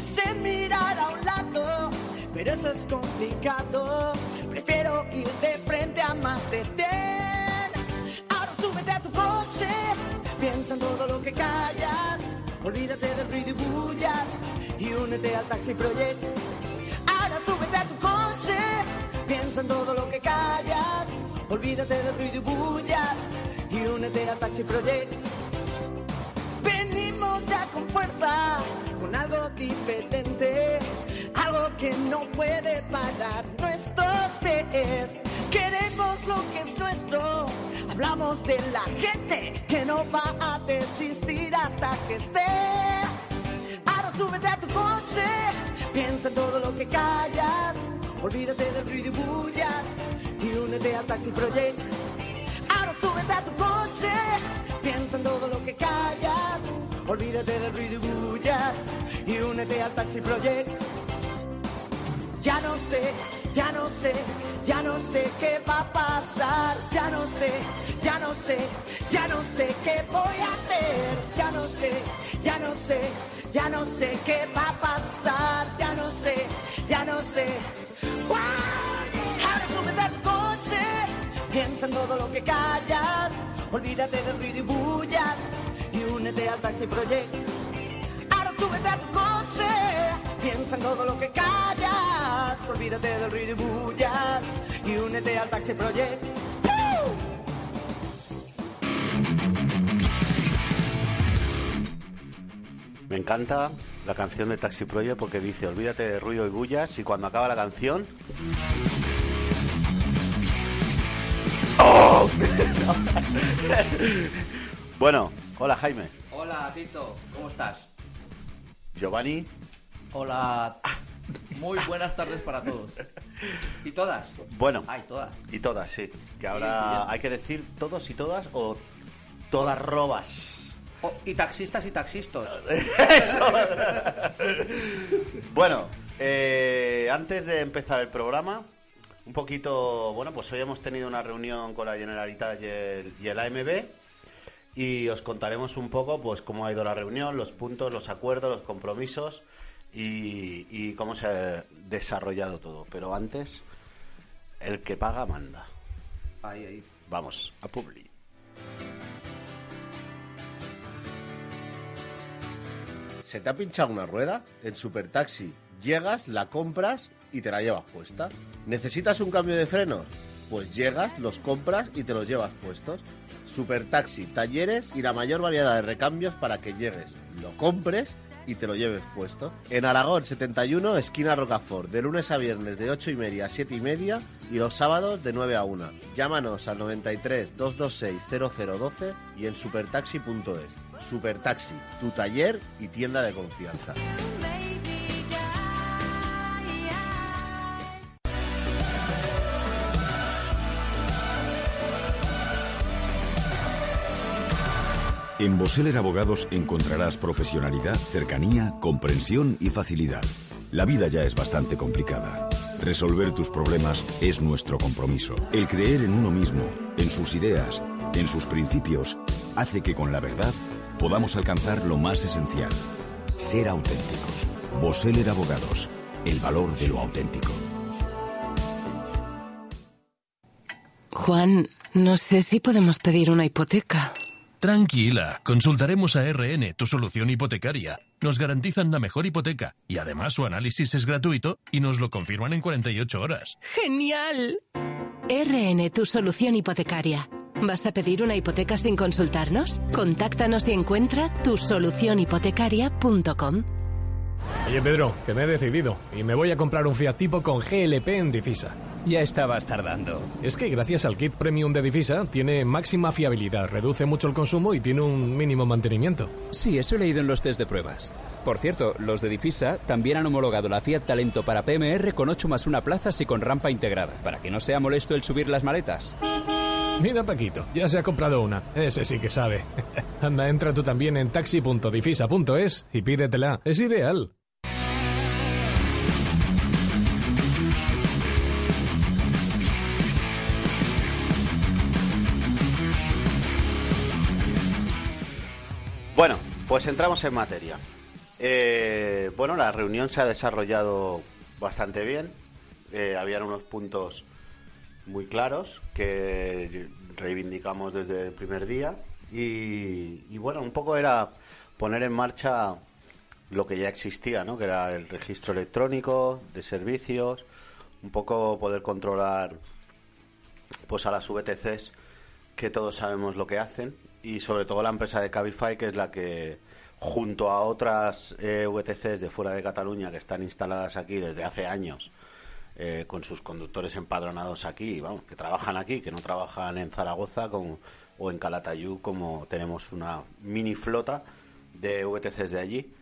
Quise mirar a un lado, pero eso es complicado. Prefiero ir de frente a más de 100. Ahora súbete a tu coche, piensa en todo lo que callas. Olvídate del ruido y bullas y únete al Taxi Project. Ahora súbete a tu coche, piensa en todo lo que callas. Olvídate del ruido y bullas y únete al Taxi Project. Ya con fuerza, con algo diferente, algo que no puede parar nuestros pies. Queremos lo que es nuestro, hablamos de la gente que no va a desistir hasta que esté. Ahora súbete a tu coche, piensa en todo lo que callas, olvídate del ruido y bullas y únete al Taxi Project. Ahora súbete a tu coche, piensa en todo lo que callas, olvídate del ruido y bullas y únete al Taxi Project. Ya no sé, ya no sé, ya no sé qué va a pasar, ya no sé, ya no sé, ya no sé qué voy a hacer, ya no sé, ya no sé, ya no sé qué va a pasar, ya no sé, ya no sé. Ahora súbete a tu coche, piensa en todo lo que callas, olvídate del ruido y bullas y únete al Taxi Project. Ahora súbete a tu coche, piensa en todo lo que callas, olvídate del ruido y bullas y únete al Taxi Project. Me encanta la canción de Taxi Project porque dice, olvídate de ruido y bullas y cuando acaba la canción... ¡Oh! Bueno, hola Jaime. Hola, Tito, ¿cómo estás? Giovanni. Hola. Muy buenas tardes para todos. ¿Y todas? Bueno, Ay, todas. y todas, sí. Que ahora hay que decir todos y todas o todas robas. Oh, y taxistas y taxistas. Bueno, eh, antes de empezar el programa, un poquito, bueno, pues hoy hemos tenido una reunión con la Generalitat y el, y el AMB y os contaremos un poco, pues, cómo ha ido la reunión, los puntos, los acuerdos, los compromisos y, y cómo se ha desarrollado todo. Pero antes, el que paga manda. Ahí, ahí. Vamos, a Publi. ¿Se te ha pinchado una rueda? En Supertaxi llegas, la compras y te la llevas puesta. ¿Necesitas un cambio de frenos? Pues llegas, los compras y te los llevas puestos. Supertaxi, talleres y la mayor variedad de recambios para que llegues, lo compres y te lo lleves puesto. En Aragón 71, esquina Rocafort, de lunes a viernes de 8 y media a 7 y media y los sábados de 9 a 1. Llámanos al 93 226 0012 y en supertaxi.es. Supertaxi, tu taller y tienda de confianza. En Boseller Abogados encontrarás profesionalidad, cercanía, comprensión y facilidad. La vida ya es bastante complicada. Resolver tus problemas es nuestro compromiso. El creer en uno mismo, en sus ideas, en sus principios, hace que con la verdad podamos alcanzar lo más esencial. Ser auténticos. Boseller Abogados. El valor de lo auténtico. Juan, no sé si podemos pedir una hipoteca. Tranquila, consultaremos a RN, tu solución hipotecaria. Nos garantizan la mejor hipoteca y además su análisis es gratuito y nos lo confirman en 48 horas. ¡Genial! RN, tu solución hipotecaria. ¿Vas a pedir una hipoteca sin consultarnos? Contáctanos y encuentra tusolucionhipotecaria.com. Oye Pedro, que me he decidido y me voy a comprar un Fiat Tipo con GLP en Difisa. Ya estabas tardando. Es que gracias al kit premium de Difisa tiene máxima fiabilidad, reduce mucho el consumo y tiene un mínimo mantenimiento. Sí, eso he leído en los test de pruebas. Por cierto, los de Difisa también han homologado la Fiat Talento para PMR con 8 más 1 plazas y con rampa integrada, para que no sea molesto el subir las maletas. Mira Paquito, ya se ha comprado una. Ese sí que sabe. Anda, entra tú también en taxi.difisa.es y pídetela. Es ideal. Bueno, pues entramos en materia. Eh, bueno, la reunión se ha desarrollado bastante bien. Eh, habían unos puntos muy claros que reivindicamos desde el primer día. Y, y bueno, un poco era poner en marcha lo que ya existía, ¿no? Que era el registro electrónico de servicios, un poco poder controlar pues a las VTCs que todos sabemos lo que hacen y sobre todo la empresa de Cabify que es la que junto a otras eh, VTCs de fuera de Cataluña que están instaladas aquí desde hace años eh, con sus conductores empadronados aquí, vamos, que trabajan aquí, que no trabajan en Zaragoza como, o en Calatayud como tenemos una mini flota de VTCs de allí.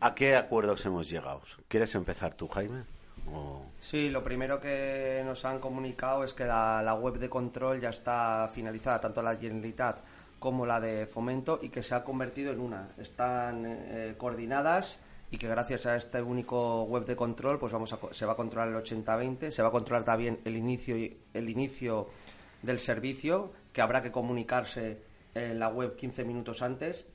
¿A qué acuerdos hemos llegado? ¿Quieres empezar tú, Jaime? O- Sí, lo primero que nos han comunicado es que la, web de control ya está finalizada, tanto la Generalitat como la de Fomento, y que se ha convertido en una. Están eh, coordinadas y que gracias a este único web de control pues vamos a, se va a controlar el 80-20, se va a controlar también el inicio, el inicio del servicio, que habrá que comunicarse en la web 15 minutos antes,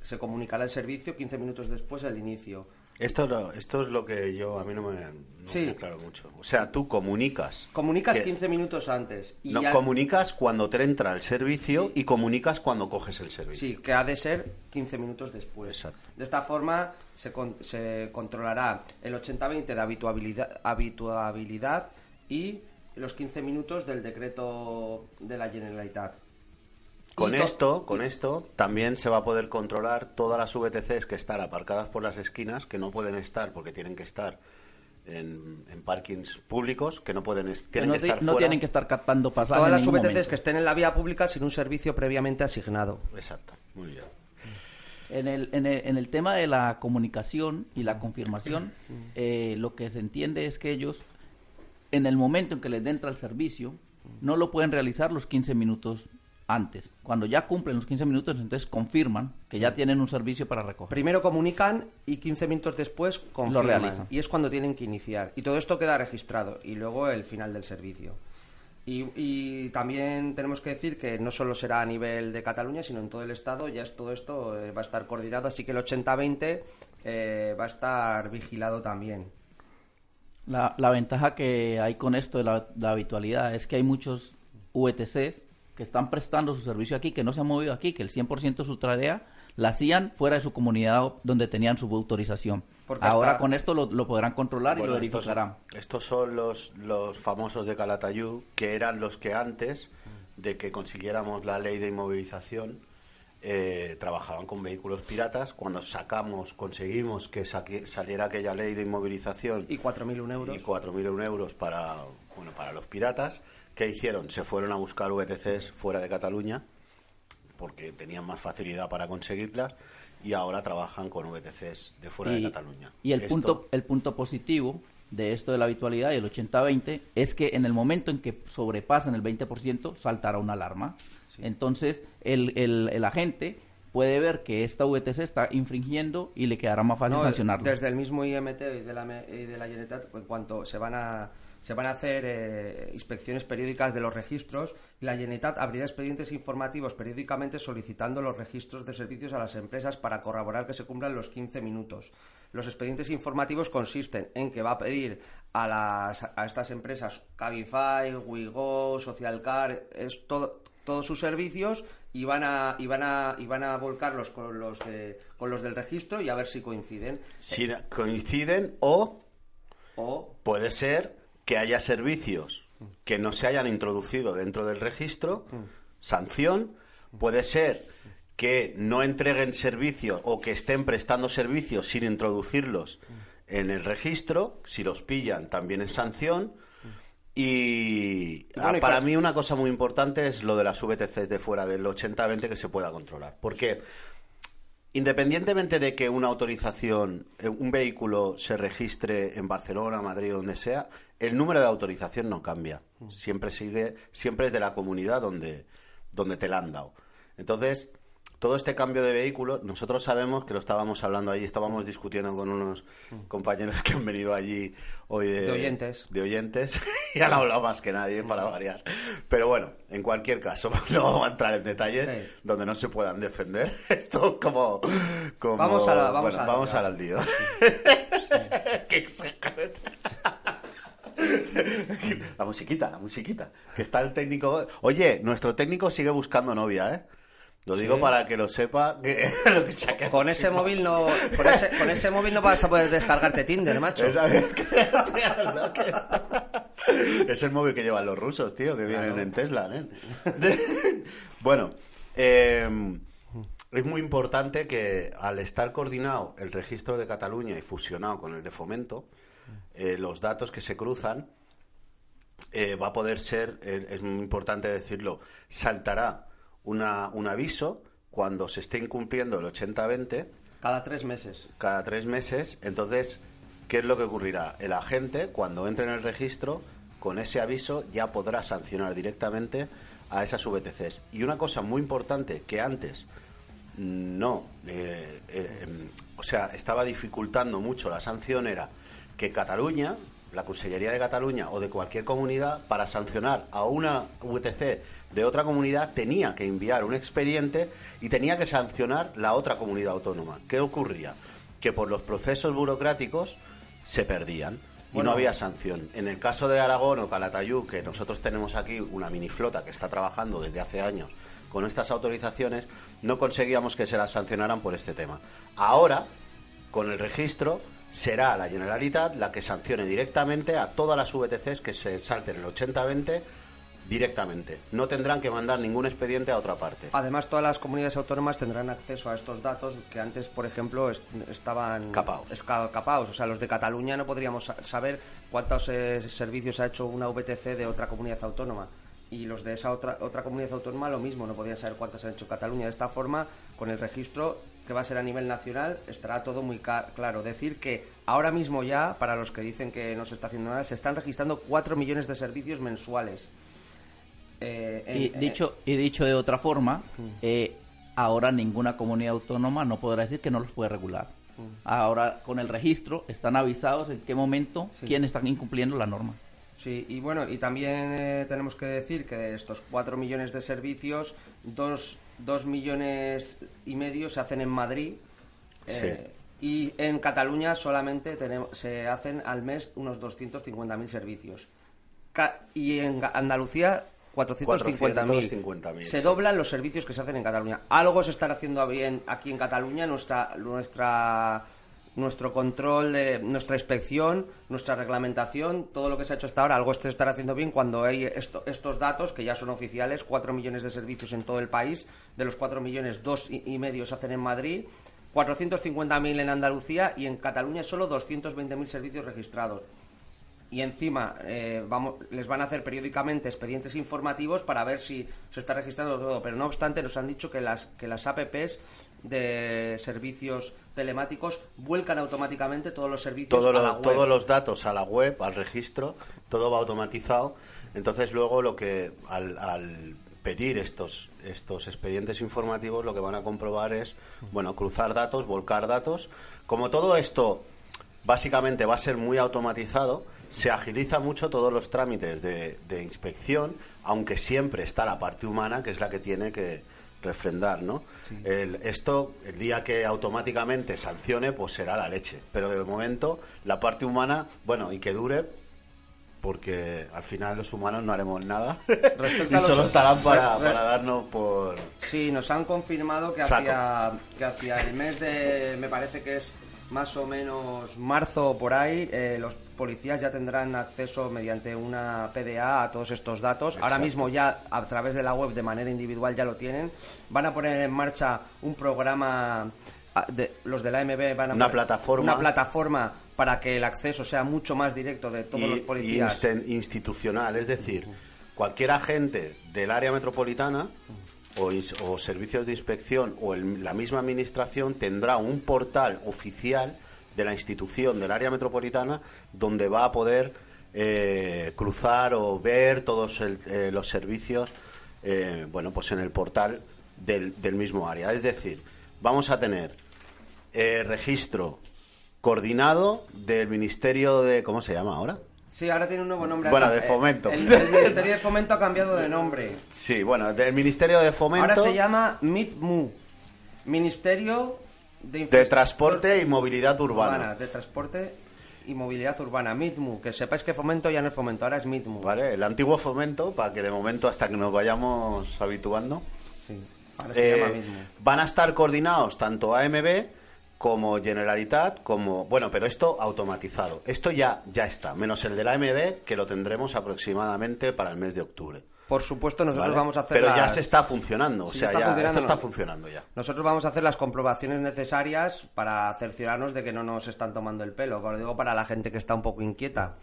se comunicará el servicio 15 minutos después del inicio. Esto, es lo- esto es lo que yo a mí no me, no Sí. me aclaro mucho. O sea, tú comunicas. Comunicas que- 15 minutos antes. Y no, ya- comunicas cuando te entra el servicio y comunicas cuando coges el servicio. Sí, que ha de ser 15 minutos después. Exacto. De esta forma se, con- se controlará el 80-20 de habituabilidad, habituabilidad y los 15 minutos del decreto de la Generalitat. Con Y co- esto, con esto, también se va a poder controlar todas las VTCs que están aparcadas por las esquinas, que no pueden estar porque tienen que estar en, en parkings públicos, que no pueden es- tienen no, que estar no fuera. tienen que estar captando pasajes Todas en las VTCs momento. que estén en la vía pública sin un servicio previamente asignado. Exacto, muy bien. En el, en, el, en el tema de la comunicación y la confirmación, eh, lo que se entiende es que ellos, en el momento en que les entra el servicio, no lo pueden realizar los 15 minutos antes. Cuando ya cumplen los 15 minutos, entonces confirman que ya tienen un servicio para recoger. Primero comunican y 15 minutos después confirman. realizan. Y es cuando tienen que iniciar. Y todo esto queda registrado. Y luego el final del servicio. Y, y también tenemos que decir que no solo será a nivel de Cataluña, sino en todo el Estado. Ya es, todo esto eh, va a estar coordinado. Así que el 80-20 eh, va a estar vigilado también. La, la ventaja que hay con esto de la, la habitualidad es que hay muchos VTCs que están prestando su servicio aquí, que no se han movido aquí, que el 100% de su tarea la hacían fuera de su comunidad donde tenían su autorización. Porque Ahora con esto lo, lo podrán controlar y lo verificarán. Estos, son los, los famosos de Calatayud, que eran los que antes de que consiguiéramos la ley de inmovilización eh, trabajaban con vehículos piratas. Cuando sacamos, conseguimos que saque- saliera aquella ley de inmovilización Y 4.001 euros. y 4.000 euros para, bueno, para los piratas, ¿qué hicieron? Se fueron a buscar VTCs fuera de Cataluña porque tenían más facilidad para conseguirlas y ahora trabajan con VTCs de fuera de y, Cataluña. y el Esto- punto el punto positivo de esto de la habitualidad y el 80-20 es que en el momento en que sobrepasan el 20% saltará una alarma. Entonces el, el, el agente puede ver que esta VTC está infringiendo y le quedará más fácil No, sancionarlo. Desde el mismo IMT y de la, y de la Generalitat, en cuanto se van a se van a hacer eh, inspecciones periódicas de los registros y la Generalitat abrirá expedientes informativos periódicamente solicitando los registros de servicios a las empresas para corroborar que se cumplan los 15 minutos. Los expedientes informativos consisten en que va a pedir a, las, a estas empresas Cabify, Wigo, Socialcar, es todo, todos sus servicios y van a y van a y van a volcarlos con los de, con los del registro y a ver si coinciden si coinciden o o puede ser que haya servicios que no se hayan introducido dentro del registro, sanción, puede ser que no entreguen servicio o que estén prestando servicios sin introducirlos en el registro, si los pillan también es sanción. Y Bueno, y para pa- mí una cosa muy importante es lo de las VTCs de fuera del 80-20 que se pueda controlar. Porque independientemente de que una autorización, eh, un vehículo se registre en Barcelona, Madrid o donde sea, el número de autorización no cambia. Siempre sigue, siempre es de la comunidad donde, donde te la han dado. Entonces, todo este cambio de vehículo, nosotros sabemos que lo estábamos hablando allí, estábamos discutiendo con unos compañeros que han venido allí hoy de, De oyentes. de oyentes y han hablado más que nadie para variar. Pero bueno, en cualquier caso, no vamos a entrar en detalles Sí. donde no se puedan defender. Esto como... como Vamos a la- vamos bueno, a la- vamos al lío. Qué exagerado. La musiquita, la musiquita. Que está el técnico. Oye, nuestro técnico sigue buscando novia, ¿eh? Lo digo Sí. para que lo sepa. Que, lo que se Con ese móvil no, con ese, con ese móvil no vas a poder descargarte Tinder, macho. Es el móvil que llevan los rusos, tío, que vienen en Tesla, ¿eh? bueno, eh, es muy importante que al estar coordinado el registro de Cataluña y fusionado con el de Fomento, eh, los datos que se cruzan eh, va a poder ser, eh, es muy importante decirlo, saltará una, un aviso cuando se esté incumpliendo el 80-20 Cada tres meses. cada tres meses. Entonces, ¿qué es lo que ocurrirá? El agente, cuando entre en el registro, con ese aviso ya podrá sancionar directamente a esas VTCs. Y una cosa muy importante que antes no, eh, eh, em, o sea, estaba dificultando mucho la sanción era que Cataluña, la Consellería de Cataluña o de cualquier comunidad, para sancionar a una VTC de otra comunidad, tenía que enviar un expediente y tenía que sancionar la otra comunidad autónoma. ¿Qué ocurría? Que por los procesos burocráticos se perdían y Bueno. no había sanción. En el caso de Aragón o Calatayud, que nosotros tenemos aquí una miniflota que está trabajando desde hace años con estas autorizaciones, no conseguíamos que se las sancionaran por este tema. Ahora, con el registro, será la Generalitat la que sancione directamente a todas las VTCs que se salten el 80-20 directamente. No tendrán que mandar ningún expediente a otra parte. Además, todas las comunidades autónomas tendrán acceso a estos datos que antes, por ejemplo, est- estaban Capaos. capaos. O sea, los de Cataluña no podríamos sa- saber cuántos eh, servicios ha hecho una VTC de otra comunidad autónoma. Y los de esa otra, otra comunidad autónoma lo mismo, no podían saber cuántos ha hecho Cataluña. De esta forma, con el registro que va a ser a nivel nacional, estará todo muy claro. Decir que ahora mismo ya, para los que dicen que no se está haciendo nada, se están registrando 4 millones de servicios mensuales. Eh, Y en- dicho, y dicho de otra forma, eh, ahora ninguna comunidad autónoma no podrá decir que no los puede regular. Ahora con el registro están avisados en qué momento Sí. quién están incumpliendo la norma. Sí, y bueno, y también eh, tenemos que decir que de estos 4 millones de servicios, 2 millones y medio se hacen en Madrid. eh, y en Cataluña solamente tenemos, se hacen al mes unos 250.000 servicios. Ca- y en Andalucía 450.000. 450.000, Se doblan los servicios que se hacen en Cataluña. Algo se está haciendo bien aquí en Cataluña, nuestra nuestra nuestro control, nuestra inspección, nuestra reglamentación, todo lo que se ha hecho hasta ahora, algo se estará haciendo bien cuando hay esto- estos datos que ya son oficiales, 4 millones de servicios en todo el país, de los 4 millones, dos y, y medio se hacen en Madrid, 450.000 en Andalucía y en Cataluña solo 220.000 servicios registrados y encima eh, vamos, les van a hacer periódicamente expedientes informativos para ver si se está registrando todo. Pero no obstante, nos han dicho que las, que las APPs de servicios telemáticos vuelcan automáticamente todos los servicios Todo a lo- la web. todos los datos a la web, al registro, todo va automatizado. Entonces luego lo que al, al pedir estos estos expedientes informativos lo que van a comprobar es bueno cruzar datos, volcar datos. Como todo esto básicamente va a ser muy automatizado, se agiliza mucho todos los trámites de, de inspección, aunque siempre está la parte humana que es la que tiene que refrendar, ¿no? El- esto, el día que automáticamente sancione, pues será la leche. Pero de momento, la parte humana, bueno, y que dure, porque al final los humanos no haremos nada. Y solo estarán para, darnos por... Sí, nos han confirmado que hacia, que hacia el mes de, me parece que es más o menos marzo o por ahí, eh, los, policías ya tendrán acceso mediante una PDA a todos estos datos. Ahora mismo ya a través de la web de manera individual ya lo tienen. Van a poner en marcha un programa ah, de, los de la AMB van a Una poner plataforma. una plataforma para que el acceso sea mucho más directo de todos y- los policías. y institucional, es decir, cualquier agente del área metropolitana o, servicios de inspección o el- la misma administración tendrá un portal oficial de la institución del área metropolitana donde va a poder eh, cruzar o ver todos el- eh, los servicios eh, bueno pues en el portal del, del mismo área. Es decir vamos a tener eh, registro coordinado del ministerio de cómo se llama ahora Sí, ahora tiene un nuevo nombre. Bueno, de Fomento. El, el Ministerio de Fomento ha cambiado de nombre. Sí, bueno, del Ministerio de Fomento Ahora se llama MITMU. Ministerio de, de Infraestructura Transporte y Movilidad Urbana. de Transporte y Movilidad Urbana. MITMU. Que sepáis que Fomento ya no es Fomento, ahora es MITMU. ¿Vale? El antiguo Fomento, para que de momento hasta que nos vayamos habituando. Sí, ahora se eh, llama MITMU. van a estar coordinados tanto AMB como Generalitat, como... Bueno, pero esto automatizado. Esto ya, ya está, menos el de la AMB, que lo tendremos aproximadamente para el mes de octubre. Por supuesto, nosotros ¿vale? vamos a hacer Pero ya se está funcionando, o sea, está ya, funcionando, esto está funcionando ya. Nosotros vamos a hacer las comprobaciones necesarias para cerciorarnos de que no nos están tomando el pelo. Os lo digo para la gente que está un poco inquieta.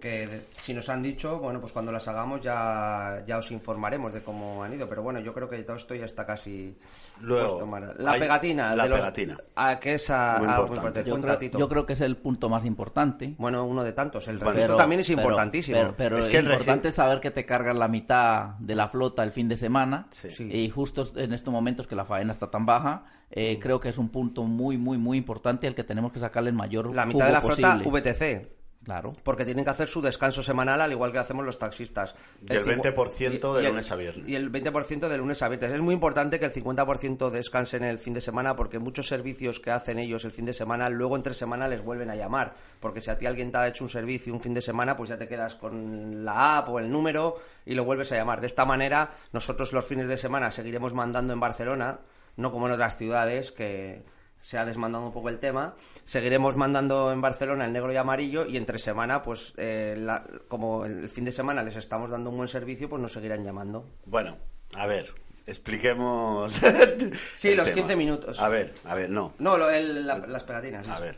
Que si nos han dicho, bueno, pues cuando las hagamos ya, ya os informaremos de cómo han ido. Pero bueno, yo creo que todo esto ya está casi Luego, puesto. La pegatina. la de los- pegatina. a- que es a- Muy importante. importante. Yo creo, Tito. yo creo que es el punto más importante. Bueno, uno de tantos. El registro Pero- también es pero- importantísimo. Pero, pero Es es, que el regi- importante saber que te cargan la mitad de la flota el fin de semana. Sí. Y justo en estos momentos que la faena está tan baja, eh, creo que es un punto muy, muy, muy importante al que tenemos que sacarle el mayor la mitad de la flota posible. VTC. Claro. Porque tienen que hacer su descanso semanal al igual que hacemos los taxistas. Y el cincu- 20% de el- lunes a viernes. Y el 20% de lunes a viernes. Es muy importante que el 50% descansen el fin de semana porque muchos servicios que hacen ellos el fin de semana, luego entre semana les vuelven a llamar. Porque si a ti alguien te ha hecho un servicio un fin de semana, pues ya te quedas con la app o el número y lo vuelves a llamar. De esta manera, nosotros los fines de semana seguiremos mandando en Barcelona, no como en otras ciudades que se ha desmandado un poco el tema. Seguiremos mandando en Barcelona el negro y amarillo y entre semana, pues eh, la- como el fin de semana les estamos dando un buen servicio, pues nos seguirán llamando. Bueno, a ver, expliquemos. Sí, los tema. 15 minutos. A ver, a ver, no. No, lo- el- la- las pegatinas. A ver.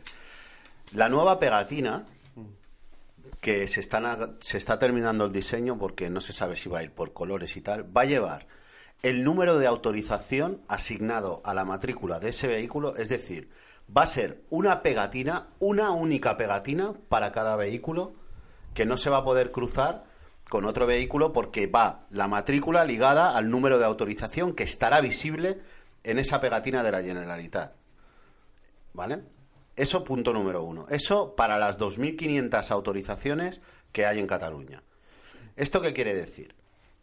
La nueva pegatina, que se, están se está terminando el diseño porque no se sabe si va a ir por colores y tal, va a llevar el número de autorización asignado a la matrícula de ese vehículo, es decir, va a ser una pegatina, una única pegatina para cada vehículo, que no se va a poder cruzar con otro vehículo porque va la matrícula ligada al número de autorización que estará visible en esa pegatina de la Generalitat. ¿Vale? Eso punto número uno. Eso para las 2.500 autorizaciones que hay en Cataluña. ¿Esto qué quiere decir?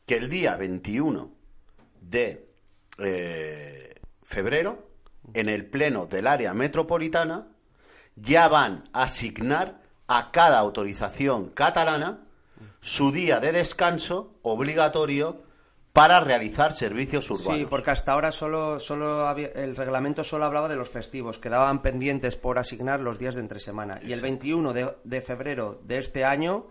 Que el día 21 de eh, febrero, en el pleno del área metropolitana, ya van a asignar a cada autorización catalana su día de descanso obligatorio para realizar servicios urbanos. Sí, porque hasta ahora solo, solo había- el reglamento solo hablaba de los festivos, quedaban pendientes por asignar los días de entre semana. Y el 21 de, de febrero de este año,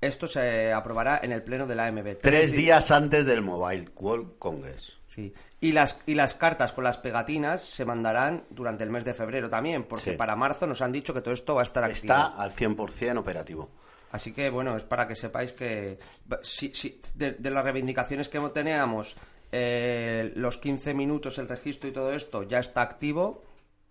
esto se aprobará en el pleno de la AMB. Tres días antes del Mobile World Congress. Sí. Y las, y las cartas con las pegatinas se mandarán durante el mes de febrero también, porque Sí. para marzo nos han dicho que todo esto va a estar activo. Está al 100% operativo. Así que, bueno, es para que sepáis que si, si- de, de las reivindicaciones que teníamos, eh, los 15 minutos, el registro y todo esto ya está activo.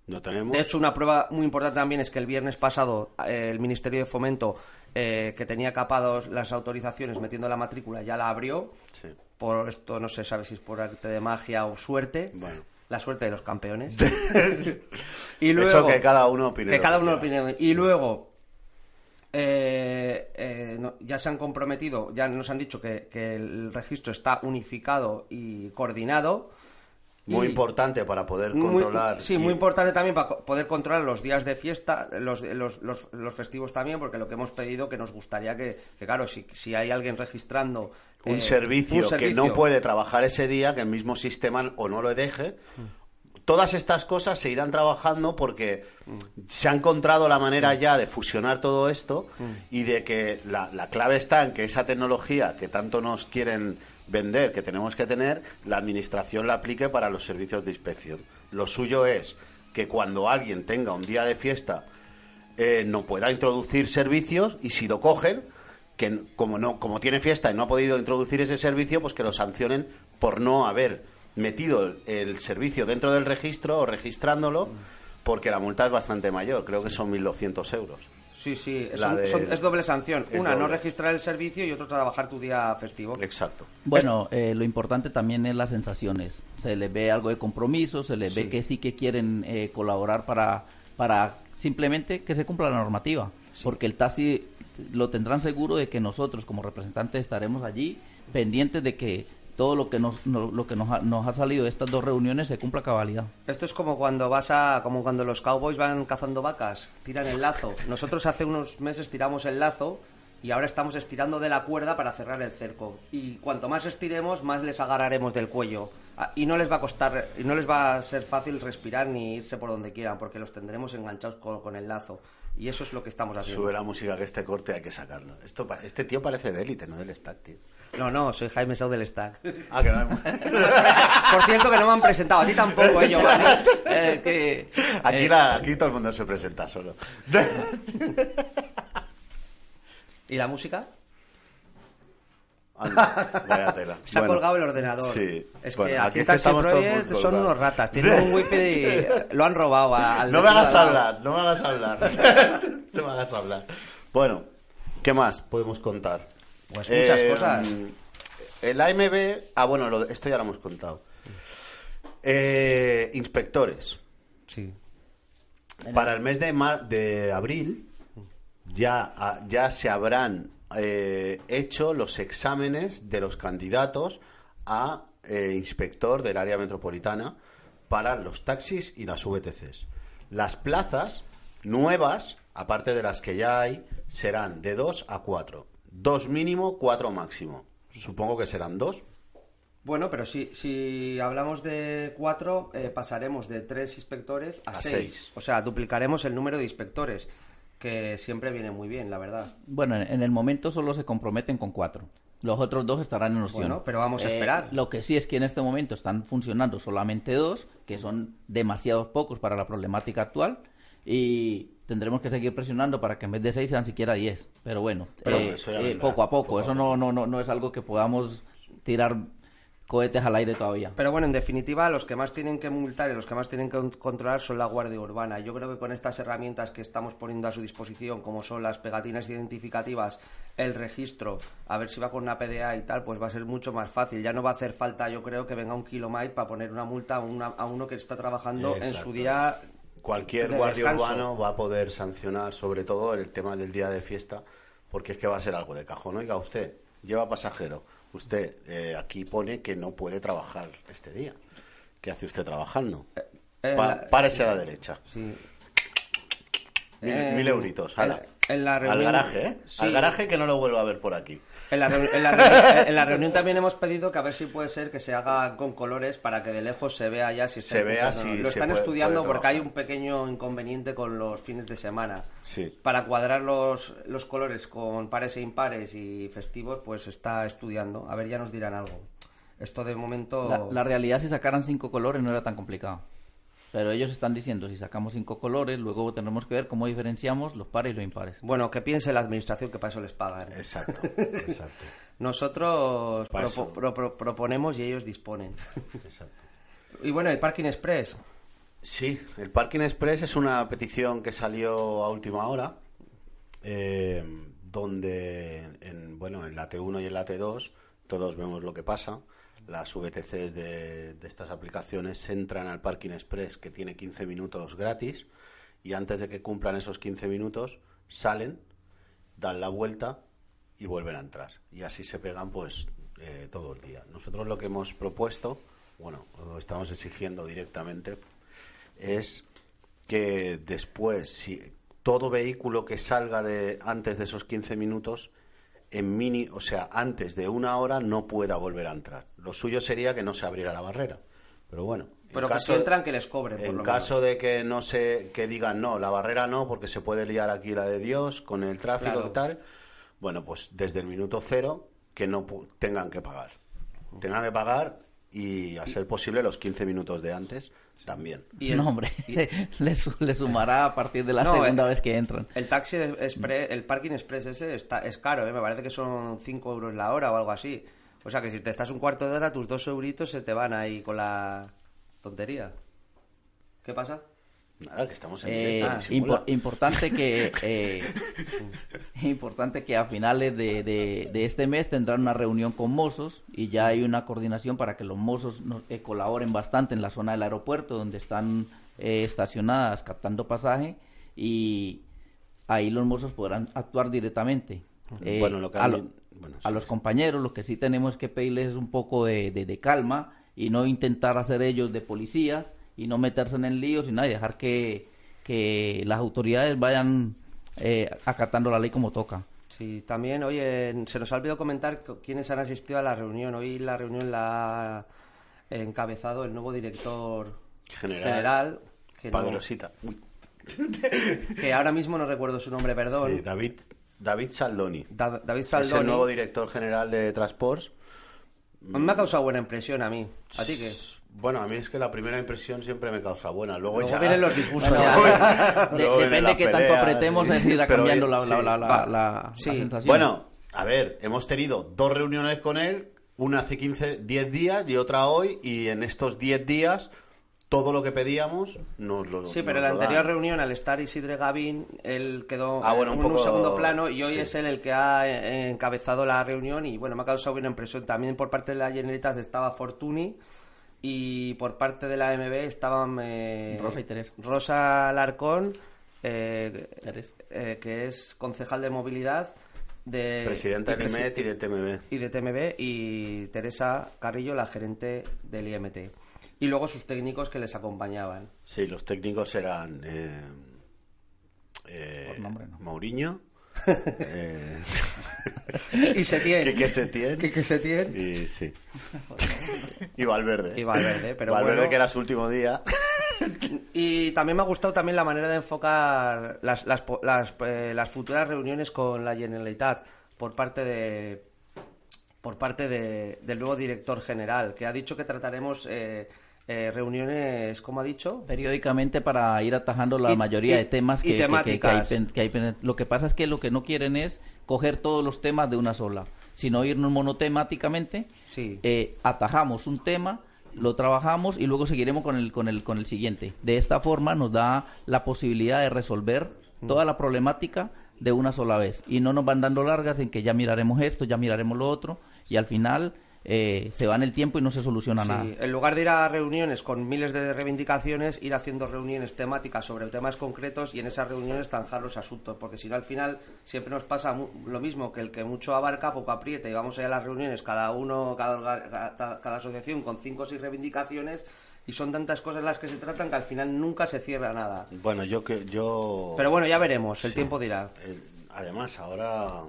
¿No tenemos? De hecho, una prueba muy importante también es que el viernes pasado eh, el Ministerio de Fomento, eh, que tenía capados las autorizaciones metiendo la matrícula, ya la abrió. Sí. Por esto no se sabe si es por arte de magia o suerte. Bueno. La suerte de los campeones. y luego, Eso que cada uno opine Que cada uno opine. Y luego, eh, eh, no- ya se han comprometido, ya nos han dicho que, que el registro está unificado y coordinado. Muy Y- importante para poder muy- controlar. sí, y- muy importante también para poder controlar los días de fiesta, los, los, los, los festivos también, porque lo que hemos pedido que nos gustaría que, que claro, si, si hay alguien registrando un, eh, servicio un que no puede trabajar ese día, que el mismo sistema o no lo deje, todas estas cosas se irán trabajando porque se ha encontrado la manera ya de fusionar todo esto y de que la, la clave está en que esa tecnología que tanto nos quieren vender, que tenemos que tener, la administración la aplique para los servicios de inspección. Lo suyo es que cuando alguien tenga un día de fiesta eh, no pueda introducir servicios y si lo cogen, que como no como tiene fiesta y no ha podido introducir ese servicio, pues que lo sancionen por no haber metido el, servicio dentro del registro o registrándolo, porque la multa es bastante mayor, creo que son 1.200 euros. Sí, sí, es, La un- de- son- es doble sanción. es Una, no registrar el servicio y otro, trabajar tu día festivo. Exacto. Bueno, eh, lo importante también es las sensaciones. Se les ve algo de compromiso, se les Sí. ve que sí que quieren eh, colaborar para, para simplemente que se cumpla la normativa. Porque el taxi lo tendrán seguro de que nosotros como representantes estaremos allí pendientes de que todo lo que nos, no- lo que nos ha, nos ha salido de estas dos reuniones se cumpla cabalidad. Esto es como cuando vas a, como cuando los cowboys van cazando vacas, tiran el lazo. Nosotros hace unos meses tiramos el lazo y ahora estamos estirando de la cuerda para cerrar el cerco. Y cuanto más estiremos, más les agarraremos del cuello. Ah, Y no les va a costar, no les va a ser fácil respirar ni irse por donde quieran, porque los tendremos enganchados con, con el lazo. Y eso es lo que estamos haciendo. Sube la música que este corte hay que sacarlo. Esto, pa- este tío parece de élite, no del stack, tío. No, no, soy Jaime Sau del Stack. Ah, que no Por cierto, que no me han presentado, a ti tampoco, ¿eh, Giovanni? Eh, que, Aquí, eh, la- aquí todo el mundo se presenta solo. ¿Y la música? Anda, vaya tela. Se ha Bueno, colgado el ordenador. Sí. Es Bueno, que aquí aquí en Taxi Project son colgados. unos ratas. Tienen un wifi y lo han robado al No me hagas hablar, no me hagas hablar. no me hagas hablar. Bueno, ¿qué más podemos contar? Pues muchas Eh, cosas. El AMB, ah, bueno, lo esto ya lo hemos contado. Eh, inspectores. Sí. Para el mes de, mar- de abril ya, ah, ya se habrán eh, hecho los exámenes de los candidatos a eh, inspector del área metropolitana para los taxis y las VTCs. Las plazas nuevas, aparte de las que ya hay, serán de 2 a 4. Dos mínimo, cuatro máximo. Supongo que serán dos. Bueno, pero si, si hablamos de cuatro, eh, pasaremos de tres inspectores a, A seis. seis. O sea, duplicaremos el número de inspectores, que siempre viene muy bien, la verdad. Bueno, en, el momento solo se comprometen con cuatro. Los otros dos estarán en opción. Bueno, pero vamos a Eh, esperar. Lo que sí es que en este momento están funcionando solamente dos, que son demasiados pocos para la problemática actual, y tendremos que seguir presionando para que en vez de seis sean siquiera diez. Pero bueno, Pero eh, eh, poco a poco. poco a eso no, no, no, no es algo que podamos tirar cohetes al aire todavía. Pero bueno, en definitiva, los que más tienen que multar y los que más tienen que con- controlar son la Guardia Urbana. Yo creo que con estas herramientas que estamos poniendo a su disposición, como son las pegatinas identificativas, el registro, a ver si va con una PDA y tal, pues va a ser mucho más fácil. Ya no va a hacer falta, yo creo, que venga un kilomite para poner una multa a, una- a uno que está trabajando en su día Cualquier de guardia descanso. urbano va a poder sancionar, sobre todo el tema del día de fiesta, porque es que va a ser algo de cajón. Oiga, usted lleva pasajero, usted eh, aquí pone que no puede trabajar este día. ¿Qué hace usted trabajando? eh, Pa- párese sí. a la derecha. Sí. Mil, Eh, mil euritos, ala. en- Al garaje, ¿eh? sí. Al garaje que no lo vuelva a ver por aquí. En la, reu- en la reunión, en la reunión también hemos pedido que a ver si puede ser que se haga con colores para que de lejos se vea ya si Se vea no. si Lo están puede- estudiando puede porque hay un pequeño inconveniente con los fines de semana. Sí. Para cuadrar los, los colores con pares e impares y festivos, pues está estudiando. A ver, ya nos dirán algo. Esto de momento... La, la realidad, si sacaran cinco colores, no era tan complicado. Pero ellos están diciendo, si sacamos cinco colores, luego tenemos que ver cómo diferenciamos los pares y los impares. Bueno, que piense la administración que para eso les pagan. Exacto, exacto. Nosotros Para propo- eso. pro- pro- proponemos y ellos disponen. Exacto. Y bueno, el Parking Express. Sí, el Parking Express es una petición que salió a última hora, eh, donde en, bueno, en la T1 y en la T2 todos vemos lo que pasa. Las VTCs de, estas aplicaciones entran al Parking Express que tiene 15 minutos gratis y antes de que cumplan esos 15 minutos salen, dan la vuelta y vuelven a entrar. Y así se pegan pues eh, todo el día. Nosotros lo que hemos propuesto, bueno, lo estamos exigiendo directamente, es que después, si todo vehículo que salga de antes de esos 15 minutos, en mini, o sea, antes de una hora no pueda volver a entrar. Lo suyo sería que no se abriera la barrera. Pero bueno, Pero En que si entran, que les cobren, por En lo caso de que no se, que digan no, la barrera no, porque se puede liar aquí la de Dios con el tráfico Claro. y tal, bueno, pues desde el minuto cero que no pu- tengan que pagar. Tengan que pagar y a ser posible los 15 minutos de antes también. no, hombre, le, su- le sumará a partir de la No, segunda eh, vez que entran. El taxi el parking express ese está, es caro, ¿eh? me parece que son 5 euros la hora o algo así. O sea que si te estás un cuarto de hora, tus dos euritos se te van ahí con la tontería. ¿Qué pasa? Nada, que estamos en Eh, impo- importante que eh, importante que a finales de, de- de este mes tendrán una reunión con mozos y ya hay una coordinación para que los mozos nos- eh, colaboren bastante en la zona del aeropuerto donde están eh, estacionadas captando pasaje y ahí los mozos podrán actuar directamente. Eh, Bueno, lo que a, han- lo- bueno, a los compañeros lo que sí tenemos que pedirles es un poco de, de- de calma y no intentar hacer ellos de policías y no meterse en el lío y nada, y dejar que, que las autoridades vayan eh, acatando la ley como toca. Sí, también, oye, se nos ha olvidado comentar co- quiénes han asistido a la reunión. Hoy la reunión la ha encabezado el nuevo director General. general, que, no- Padrosita. Uy. que ahora mismo no recuerdo su nombre, perdón. Sí, David, David Saldoni. Da- David Es Saldoni. el nuevo director general de Transports. Me ha causado buena impresión a mí. ¿A ti qué? Bueno, a mí es que la primera impresión siempre me causa buena. Luego, Luego ya- vienen los disgustos ya. De- luego depende las que tanto apretemos, sí. es irá Pero, cambiando la, sí. la, la, la- Sí. la sensación. Bueno, a ver, hemos tenido dos reuniones con él, una hace 15, 10 días y otra hoy, y en estos 10 días todo lo que pedíamos nos lo Sí, pero en la anterior dan. reunión, al estar Isidre Gavín, él quedó Ah, bueno, un en un poco- segundo plano y hoy sí. es él el que ha eh, encabezado la reunión y bueno, me ha causado buena impresión. También por parte de la Generalitat estaba Fortuny y por parte de la MB estaban eh, Rosa y Teresa. Rosa Larcón, eh, eh, que es concejal de movilidad de Presidenta y del IMET y de TMB. y de TMB y Teresa Carrillo, la gerente del IMT. Y luego sus técnicos que les acompañaban. Sí, los técnicos eran eh, eh, Por nombre, no. Mourinho, eh, Y Setién. Quique Setién. Quique Setién. y sí. y Valverde. Y Valverde, pero Valverde bueno. que era su último día. Y también me ha gustado también la manera de enfocar las, las, po- las, eh, las futuras reuniones con la Generalitat por parte de por parte de- del nuevo director general, que ha dicho que trataremos eh, eh, reuniones, como ha dicho, periódicamente para ir atajando la Y- mayoría y- de temas y que, que- que- que hay temáticas. que hay pen- Lo que pasa es que lo que no quieren es coger todos los temas de una sola, sino irnos monotemáticamente. Sí. eh, atajamos un tema, lo trabajamos y luego seguiremos con el, con el, con el siguiente. De esta forma nos da la posibilidad de resolver Mm. toda la problemática de una sola vez y no nos van dando largas en que ya miraremos esto, ya miraremos lo otro y al final eh, se va en el tiempo y no se soluciona Sí, nada. en lugar de ir a reuniones con miles de reivindicaciones, ir haciendo reuniones temáticas sobre temas concretos y en esas reuniones zanjar los asuntos, porque si no al final siempre nos pasa mu- lo mismo que el que mucho abarca poco aprieta y vamos allá a las reuniones cada uno, cada, cada asociación con cinco o seis reivindicaciones y son tantas cosas las que se tratan que al final nunca se cierra nada. Bueno, yo que yo. Pero bueno, ya veremos, el tiempo dirá. Eh, además, ahora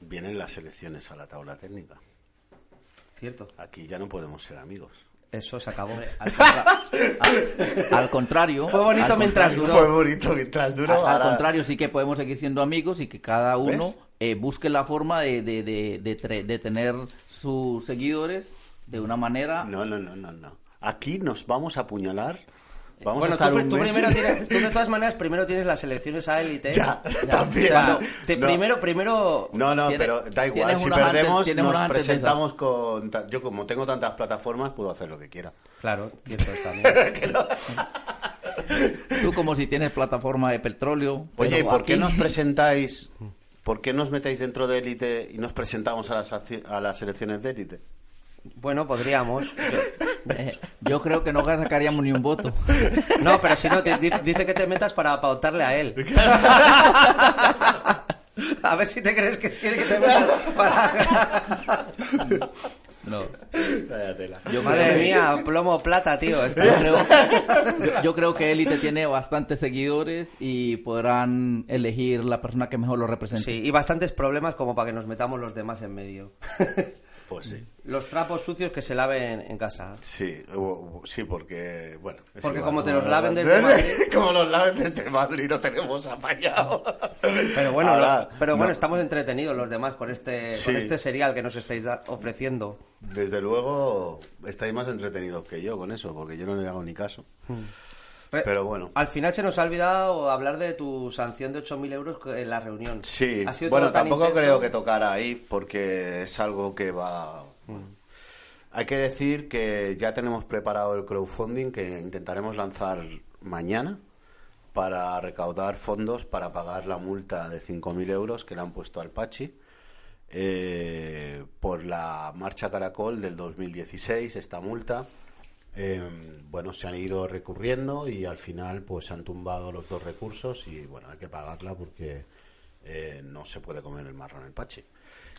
vienen las elecciones a la tabla técnica. Cierto, Aquí ya no podemos ser amigos. eso se acabó. Al, contra- al- al contrario. Fue bonito mientras duró. Fue bonito mientras duró. Al, contrario, sí que podemos seguir siendo amigos y que cada uno eh, busque la forma de, de, de, de tener sus seguidores de una manera... No, no, no, no, no. Aquí nos vamos a apuñalar. Vamos bueno, a estar tú, un tú mes- primero tienes, tú de todas maneras primero tienes las elecciones a élite. Ya, O también. sea, te- No. primero, primero No, no, Tiene- pero da igual. Si antes- perdemos, nos antes esas. presentamos con. Yo, como tengo tantas plataformas, puedo hacer lo que quiera. Claro, y entonces también. Tú como si tienes plataforma de petróleo... Oye, pero ¿y por qué aquí- nos presentáis? ¿Por qué nos metéis dentro de élite y nos presentamos a las, a las elecciones de élite? Bueno, podríamos. Eh, yo creo que no sacaríamos ni un voto. No, pero si no, te- di- dice que te metas para pautarle a él. A ver si te crees que quiere que te metas para... No. Yo Madre creo que- mía, plomo plata, tío. esto. Yo creo, yo- yo creo que Élite tiene bastantes seguidores y podrán elegir la persona que mejor lo represente. Sí, y bastantes problemas como para que nos metamos los demás en medio. Pues sí. Los trapos sucios que se laven en casa. Sí, sí, porque, bueno... Porque como te los laven desde Madrid- como los laven desde Madrid no tenemos apañado. Pero bueno, Ahora, lo- pero bueno, no. estamos entretenidos los demás con este, con Sí. este serial que nos estáis ofreciendo. Desde luego, estáis más entretenidos que yo con eso, porque yo no le hago ni caso. Re- Pero bueno. Al final se nos ha olvidado hablar de tu sanción de 8.000 euros en la reunión. Sí, Ha sido bueno, tampoco intenso. creo que tocara ahí porque es algo que va... Hay que decir que ya tenemos preparado el crowdfunding que intentaremos lanzar mañana para recaudar fondos para pagar la multa de 5.000 euros que le han puesto al Pachi eh, por la marcha Caracol del 2016, esta multa. Eh, bueno, se han ido recurriendo y al final pues se han tumbado los dos recursos y bueno, hay que pagarla porque eh, no se puede comer el marrón el Pachi.